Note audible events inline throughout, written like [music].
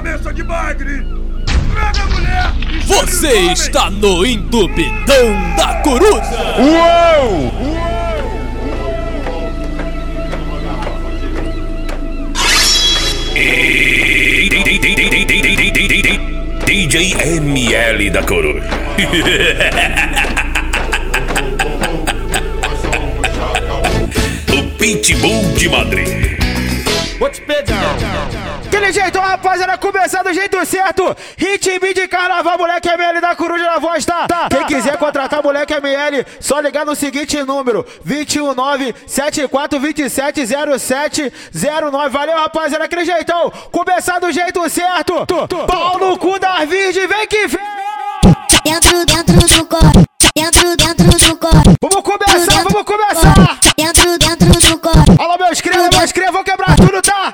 cabeça de bagre! Pega a mulher! Você está no Entupidão da Coruja. Uou! DJ ML da Coruja. [laughs] o Pitbull de Madrid. Aquele rapaziada, começar do jeito certo. Ritmo de carnaval, moleque ML da Coruja na voz, tá? Quem quiser contratar moleque ML, só ligar no seguinte número: 219-7427-0709. Valeu, rapaziada, aquele jeitão. Começar do jeito certo. Pau no cu das virgens, vem que vem. Dentro, dentro do corpo. Dentro, dentro do corpo. Vamos começar, vamos começar. Dentro, dentro do corpo. Alô, meus crias, meus crias, vou quebrar tudo, tá?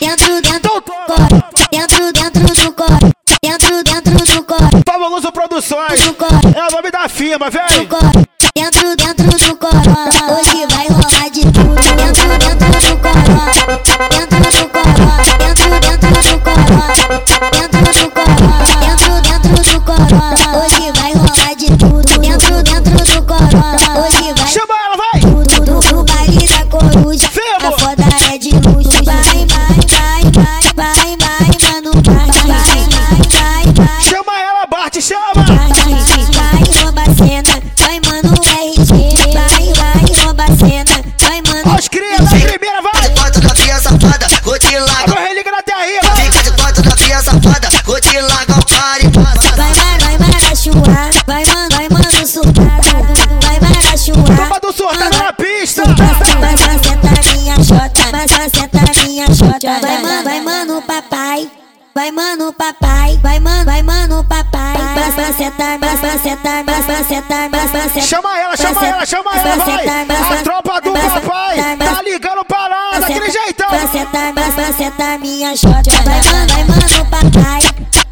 Dentro, dentro do corpo. Dentro, dentro do corpo. Dentro, dentro do corpo. Fabuloso Produções. É o nome da firma, vem. Dentro, dentro do corpo. Chama ela, chama ela, chama ela, vai. A tropa do papai tá ligando parada, daquele jeitão. Vai sentar, minha chota. Vai, mano, vai, mano, papai.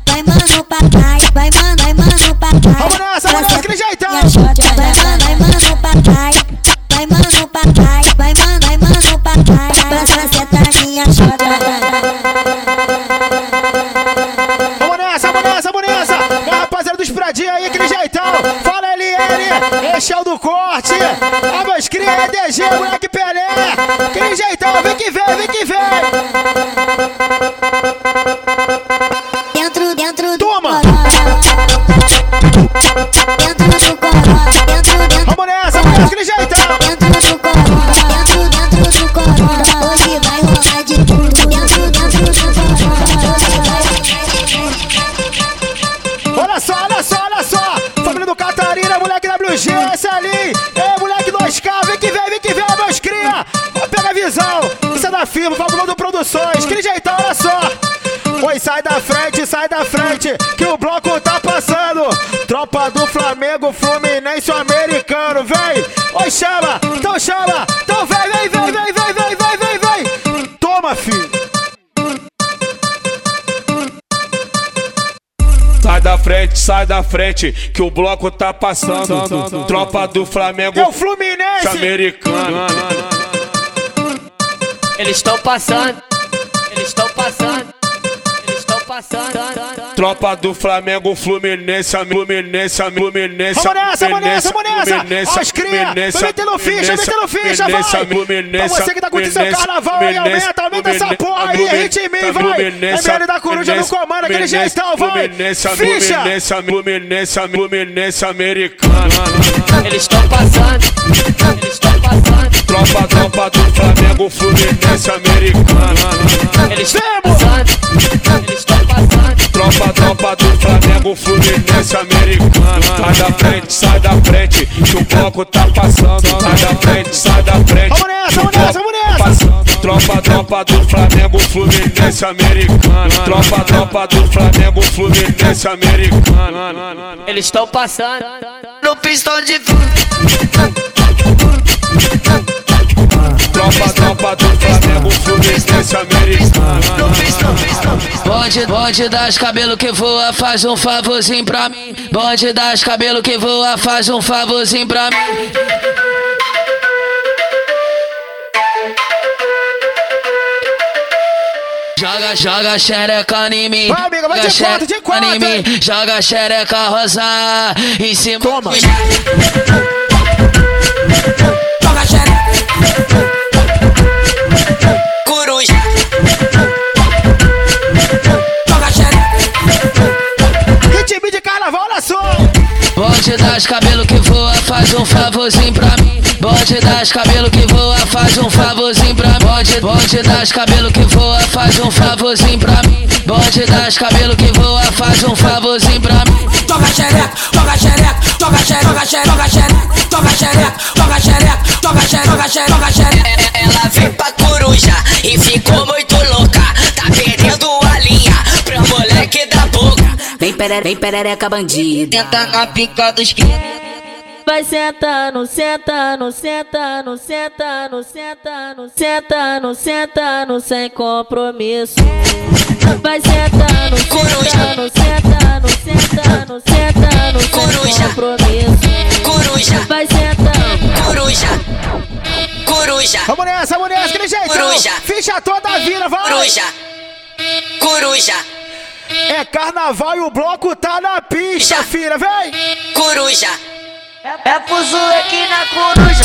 Vai, mano, papai. Vai, mano, vai, mano, papai. Vamos nessa, vamos nessa, daquele jeitão. Corte. A meus cria é DG, moleque Pelé. Aquele jeitão, vem que vem, vem que vem. Sai da frente, que o bloco tá passando. Tropa do Flamengo, Fluminense, o americano, vem. Oi, chama, então chama, então vem, vem, vem, vem, vem, vem, vem, vem, vem. Toma, filho. Sai da frente, sai da frente, que o bloco tá passando. Tropa do Flamengo, É o Fluminense. americano. Eles estão passando, eles estão passando, eles estão passando. Tropa do Flamengo, Fluminense, Fluminense, Fluminense. Vamos nessa, vamos nessa, vamos nessa! Ó, os cria! Vai metendo ficha, metendo ficha, vai! Pra você que tá curtindo seu carnaval aí, aumenta, aumenta essa porra aí, hit em mim, vai! ML da Coruja no comando, aquele jeitão, vai! Ficha! Fluminense, Fluminense, Fluminense, americano. Eles estão passando, eles estão passando, Tropa, tropa do Flamengo, Fluminense, americano. eles estão passando, eles estão passando. Tropa, tropa do Flamengo, Fluminense, americano. Sai da frente, bloco tá passando. Sai da frente, sai da frente. Vamos nessa, que o vamos nessa, vamos nessa. tá passando. Tropa, tropa do Flamengo, Fluminense americano. Tropa, tropa do Flamengo, Fluminense americano. Eles estão passando. No pistão de Tropa, tropa do Flamengo, Fluminense americano. Bonde, bonde das cabelo que voa, faz um favorzinho pra mim. Bonde das cabelo que voa, faz um favorzinho pra mim. Joga, joga xereca em mim. Vai, amiga, vai de Joga quatro, de quatro, em mim. Joga xereca rosa em cima. Toma. Joga xereca. Bonde das cabelo que voa, faz um favorzinho pra mim. Bonde das cabelo que voa, faz um favorzinho pra mim. Bonde, bonde das cabelo que voa, faz um favorzinho pra mim. Bonde das cabelo que voa, faz um favorzinho pra mim. Toca xereca, toca xereca, toca xereca, toca xereca, toca xereca, toca xereca, toca xereca, toca xereca, toca xereca, toca xereca. Ela vem pra coruja perereca, vem perereca bandida. Tenta na pica dos Vai sentando, sentando, sentando, sentando, sentando, sentando, sentando, sem compromisso. Vai sentando, sentando, sentando, sentando, sentando, sem compromisso. coruja, Vai sentando. coruja, coruja, Vamos nessa, vamos nessa, aquele jeitão. Coruja. Ficha toda vira, vai. coruja, coruja, É carnaval e o bloco tá na pista, Já. filha, vem. coruja, É pro aqui na coruja.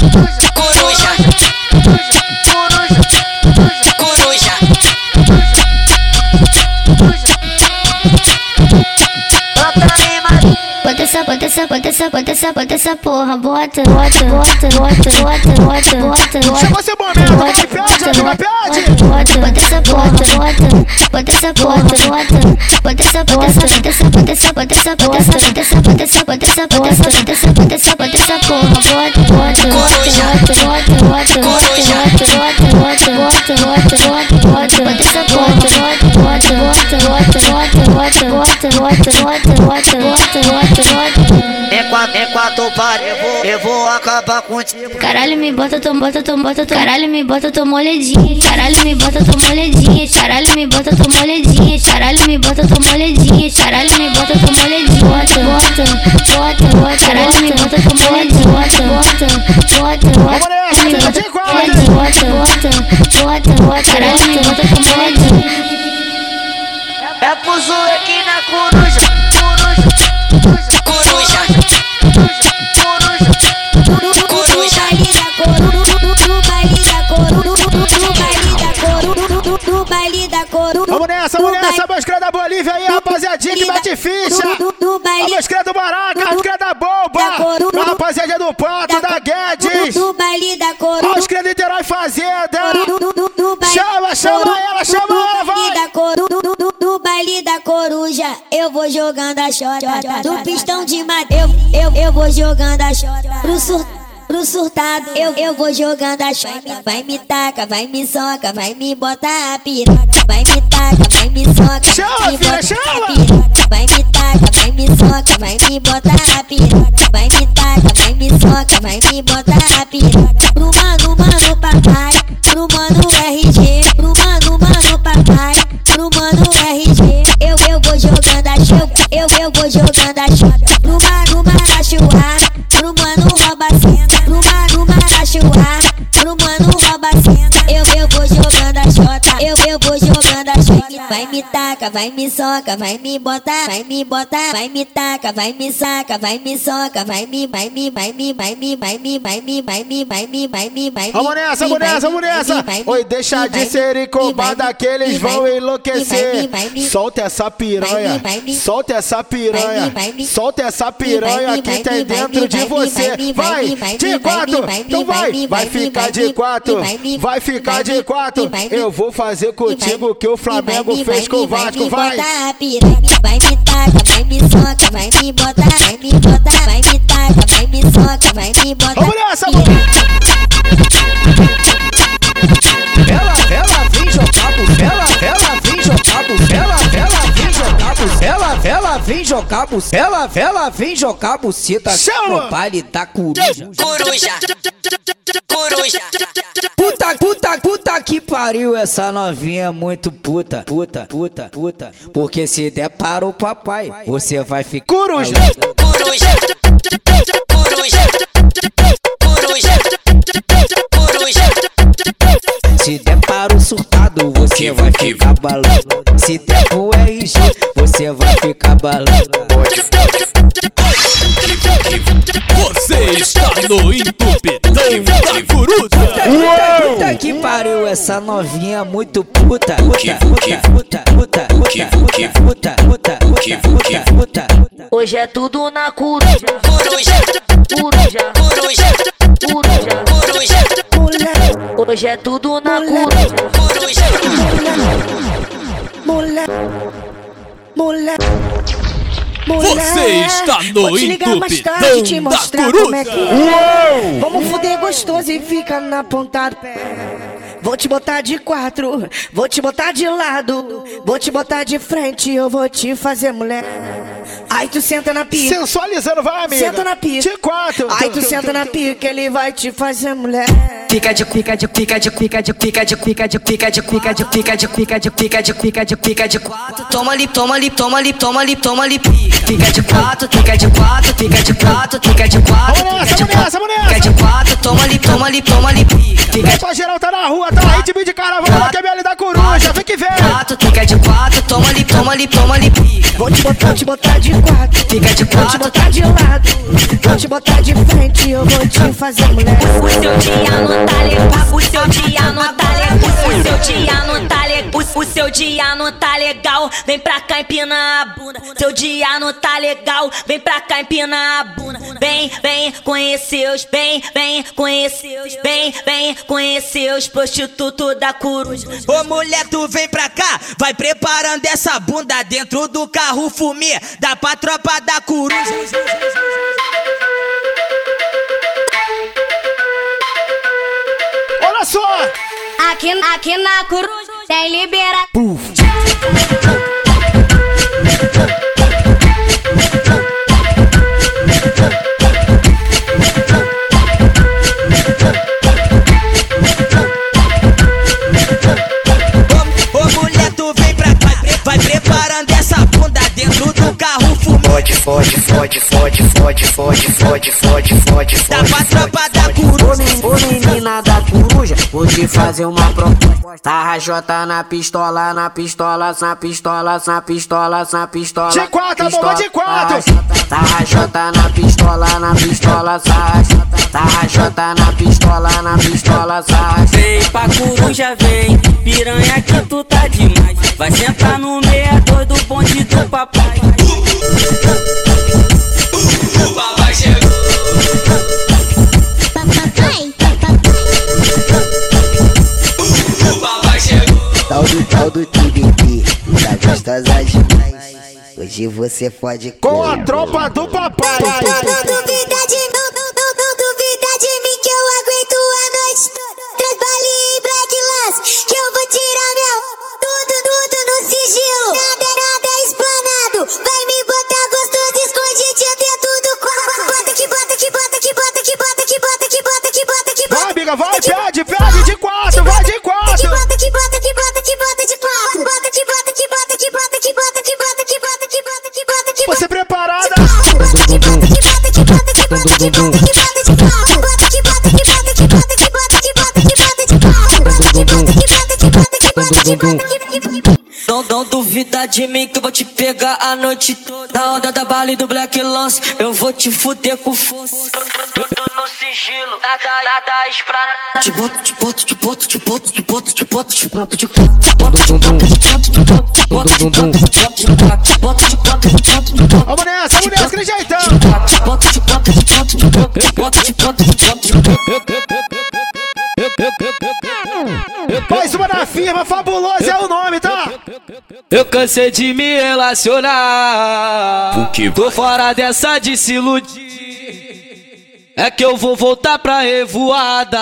coruja, coruja, Bota essa, bota essa, bota essa, bota essa, bota essa porra, bota, bota, bota, bota, bota, bota, bota, bota. Chegou esse momento, vai, pede, amiga, pede. Bota, bota essa bota, bota, bota essa bota, bota, bota essa, bota essa, bota essa, bota essa, bota essa, bota essa, bota essa, bota essa, bota essa, bota essa, bota essa, bota essa, bota essa porra, bota, bota, bota, bota, bota, bota, bota, bota, bota, bota, bota, bota, bota essa bota, bota, bota, bota, bota, bota, bota, bota, bota, bota, bota, bota, bota, bota. enquanto, enquanto eu paro, eu vou, eu vou acabar contigo. Caralho, me bota, tu bota, tu bota, tu Caralho, me bota, tu molhadinha Caralho, me bota, tu molhadinha Caralho, me bota, tu molhadinha Caralho, me bota, tu molhadinha Caralho, me bota, tu molhadinha Bota, bota, bota, bota. Caralho, me bota, tu molhadinha Bota, bota, bota, Me tá bota, quatro. bota, bota, bota, bota Caralho, me bota, tu molhadinha É pro aqui na coruja. Coruja, Vamos coruja, da. Vamos nessa, vamos nessa, moscra da Bolívia aí, rapaziadinha que bate ficha. A moscra do Baraca, a moscra da Bomba, rapaziada do Pato, da Guedes. A moscra do Niterói Fazenda. Chama, chama ela, chama ela, vai baile da coruja, eu vou jogando a chota. No pistão de madeira, eu, eu, eu vou jogando a chota. Pro, sur, pro surtado, eu, eu vou jogando a chota. Vai me taca, vai me soca, vai me botar a piroca. Vai me taca, vai me soca, Chama, vai me filha, botar chama. a piroca. Vai me taca, vai me soca, vai me botar a piroca. Vai me taca, vai me soca, vai me botar a piroca. Pro mano, mano, papai, pro mano RG, vou jogando a chuva, eu, eu vou jogando a chuva. Pro mano, marachuá, pro Vai me taca, vai me soca, vai me botar, vai me botar, vai me taca, vai me saca, vai me soca, vai me, vai me, vai me, vai me, vai me, vai me, vai me, vai me, vai me, vai me. Vamos nessa, vamos nessa, vamos nessa. Oi, deixa de ser incomodada que eles vão enlouquecer. Solta essa piranha, solta essa piranha, solta essa piranha que tem dentro de você. Vai, de quatro, então vai, vai ficar de quatro, vai ficar de quatro. Eu vou fazer contigo que o Flamengo com o Vasco, vai. botar a piranha, vai me taca, vai me soca, vai me botar, vai me botar, vai me taca, vai me bota, vai me bota. Vamos nessa, vamos. Vem jogar bucela, ela vem jogar buceta Chama! no baile da coruja. Coruja. Coruja. Puta, puta, puta que pariu, essa novinha é muito puta, puta, puta, puta. Porque se der para o papai, você vai ficar. Coruja. Coruja. Coruja. Coruja. Coruja. Se der para o surtado, você vai ficar balando. Se der pro RG, você vai ficar balando. Você está no entupidão da coruja. Puta que pariu, essa novinha é muito puta, puta, puta, puta, puta, puta, puta, puta, puta, puta, puta. Hoje é tudo na coruja, Coruja. coruja, Coruja. coruja. Coruja. Hoje é tudo na coruja. Coruja. Você está no ligar mais tarde te entupidão da mostrar como é que coruja. é. Vamos fuder gostoso e fica na ponta do pé. Vou te botar de quatro, vou te botar de lado, vou te botar de frente, eu vou te fazer mulher. Aí tu senta na pica, Sensualizando, vai, amiga. senta na pica. De quatro. Aí tu senta na pica, ele vai te fazer mulher. Fica de pica de pica de pica de pica de pica de pica de pica de pica de pica de pica de pica de pica de quatro. Toma ali, toma ali, toma ali, toma ali, toma ali, pica. Fica de quatro, fica de quatro, fica de quatro, fica de quatro, Vamos nessa, de vamos nessa, quatro, vamos fica nessa. de quatro, toma ali, toma ali, toma ali, pica. Pra geral, tá na rua, tá ritmo de carnaval, lá que é que vem. quatro, fica de quatro, toma ali, toma ali, toma ali. Vou te botar, vou te botar de quatro, Fica de vou te quatro, botar de lado, vou te botar de frente, eu vou te fazer mulher. O seu dia não tá legal, o seu dia não tá legal, o seu dia não tá legal, o o seu dia não tá legal, vem pra cá empina a bunda. Seu dia não tá legal, vem pra cá empina a bunda. Vem, vem conhecer os, vem, vem conhecer os, vem, vem conhecer os prostitutos da coruja. Ô mulher, tu vem pra cá, vai preparando essa bunda dentro do carro fumê, dá pra tropa da coruja. Olha só. Aqui, aqui na coruja tem libera. Ô, Fode, fode, fode, fode, fode, fode, fode, fode, fode, dá pra tropa da coruja. Ô menina da coruja, vou te fazer uma proposta. Tá rajota na pistola, na pistola, na pistola, na pistola, na pistola. De quatro, amor, de quatro. Tá rajota na pistola, na pistola. Tá rajota na pistola, na pistola, sa. Vem pra coruja, vem, piranha que tu tá demais. Vai sentar no meia do bonde do papai. Tal do tal do TBT, tá gostosa demais. Hoje você pode Com a tropa do papai. Bota. Vai, pede, pede de quatro, vai de Que quatro. bota que bota que bota que bota de quatro. Bota que bota que bota que bota que bota que bota que bota que bota que bota que bota. Você preparada? Não, duvida de mim que eu vou te pegar a noite toda. Na onda da bala e do Black Lance, eu vou te fuder com força. Tudo no sigilo, nada, nada esplanado. Te boto, te boto, te boto, te boto, te boto, te boto, te boto, te boto, te boto, te boto, te boto, te boto, te boto, te boto, te boto, te boto, te boto, te te te. Vamos nessa, vamos nessa, aquele jeitão. Te boto, te boto, te boto, te boto, te boto, te boto, te boto, te boto. Mais uma na firma, fabuloso é o nome, tá? Eu cansei de me relacionar. O que Tô fora dessa de se iludir. É que eu vou voltar pra revoada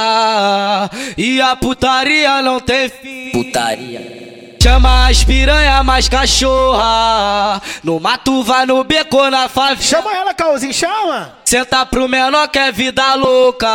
E a putaria não tem fim Putaria. Chama as piranha mais cachorra No mato vai no beco na favela Chama ela, Caozinho, chama! Senta pro menor que é vida louca.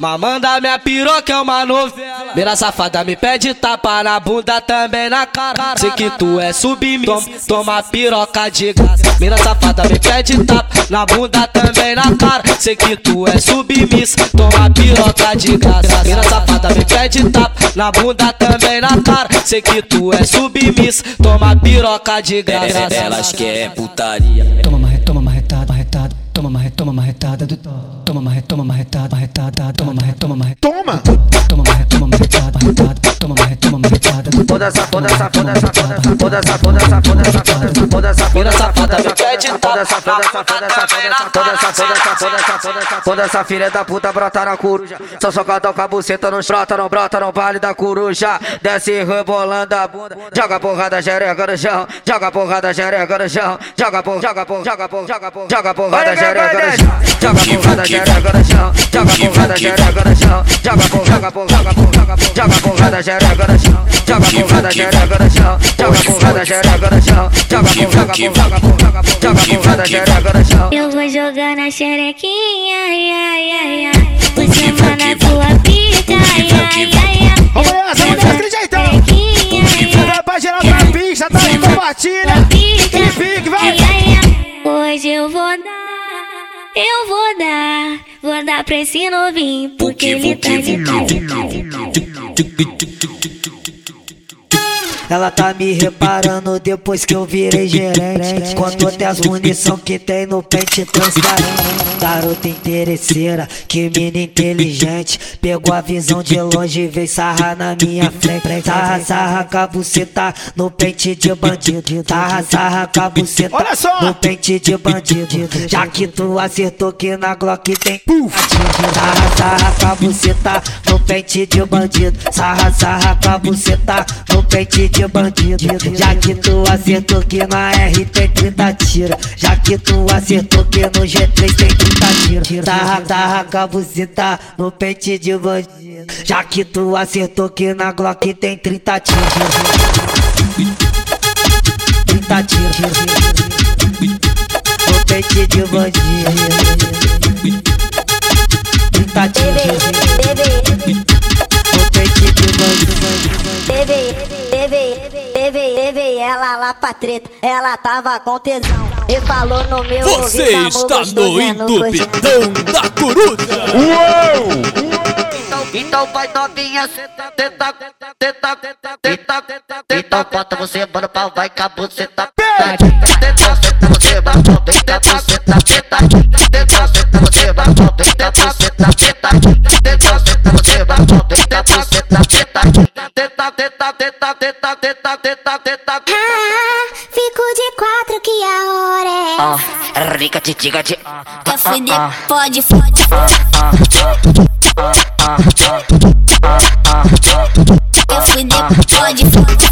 Mas manda minha piroca é uma novela. Mira safada me pede tapa na bunda também na cara. Sei que tu é submisso, toma piroca de graça. Mira safada me pede tapa na bunda também na cara. Sei que tu é submisso, toma piroca de graça. Mira safada me pede tapa na bunda também na cara. Sei que tu é submisso, toma piroca de graça. Elas querem putaria. Toma marretada, toma marretada, marretada marretoma, marretada do top. Toma marretoma, marretada, marretada, toma marretoma, marretada. Toma! Toma marretada, toma marretada toda safada me pede toda essa safada, safada, toda safada, safada, safada, toda essa filha da puta brota na coruja. Só socadão com a cabuceta não brota, não brota não vale da coruja. Desce rebolando a bunda, joga porrada jerega no chão, joga porrada jerega no chão, joga por, joga por, joga por, joga por, joga porrada jerega no chão, joga porrada jerega no chão, joga porrada jerega no chão, joga por, joga por, joga por, joga por, joga porrada jerega no chão, joga porrada jerega no chão, joga porrada jerega no chão, eu vou jogar na xerequinha, ai, ai, ai, ai. Você manda tua pica, ai, ai, ai, ai. Vamos nessa, vamos nessa, daquele jeitão! Vai pra geral pra pista, tá aí, compartilha! Aquele pique, vai! Hoje eu vou dar, eu vou dar, vou dar pra esse novinho, porque ele tá de Ela tá me reparando depois que eu virei gerente. Quanto até as munição que tem no pente transparente. Garota interesseira, que mina inteligente. Pegou a visão de longe e veio sarrar na minha frente. Sarra, sarra com a buceta no pente de bandido. Sarra, sarra com a buceta Olha só! no pente de bandido. Já que tu acertou que na Glock tem. Sarra, sarra com a buceta no pente de bandido. Sarra, sarra com a buceta no pente de bandido. Já que tu acertou que na R tem 30 tira. Já que tu acertou que no G3 tem 30 tira. Sarra, sarra com a buceta no pente de bandido. Já que tu acertou que na Glock tem 30 tira. Treta. Ela tava com tesão e falou no meu Você ouvido, está gostoso, no é entupidão da coruja. Então, então vai novinha, senta, tenta, tenta, tenta, tenta, tenta, Então bota você, mano, pau, vai com a buceta. Tenta, tenta, senta você, mano, senta, tenta, tenta, senta Ah, rica, te. Quer fuder, pode, fode. Quer fuder, pode, fode.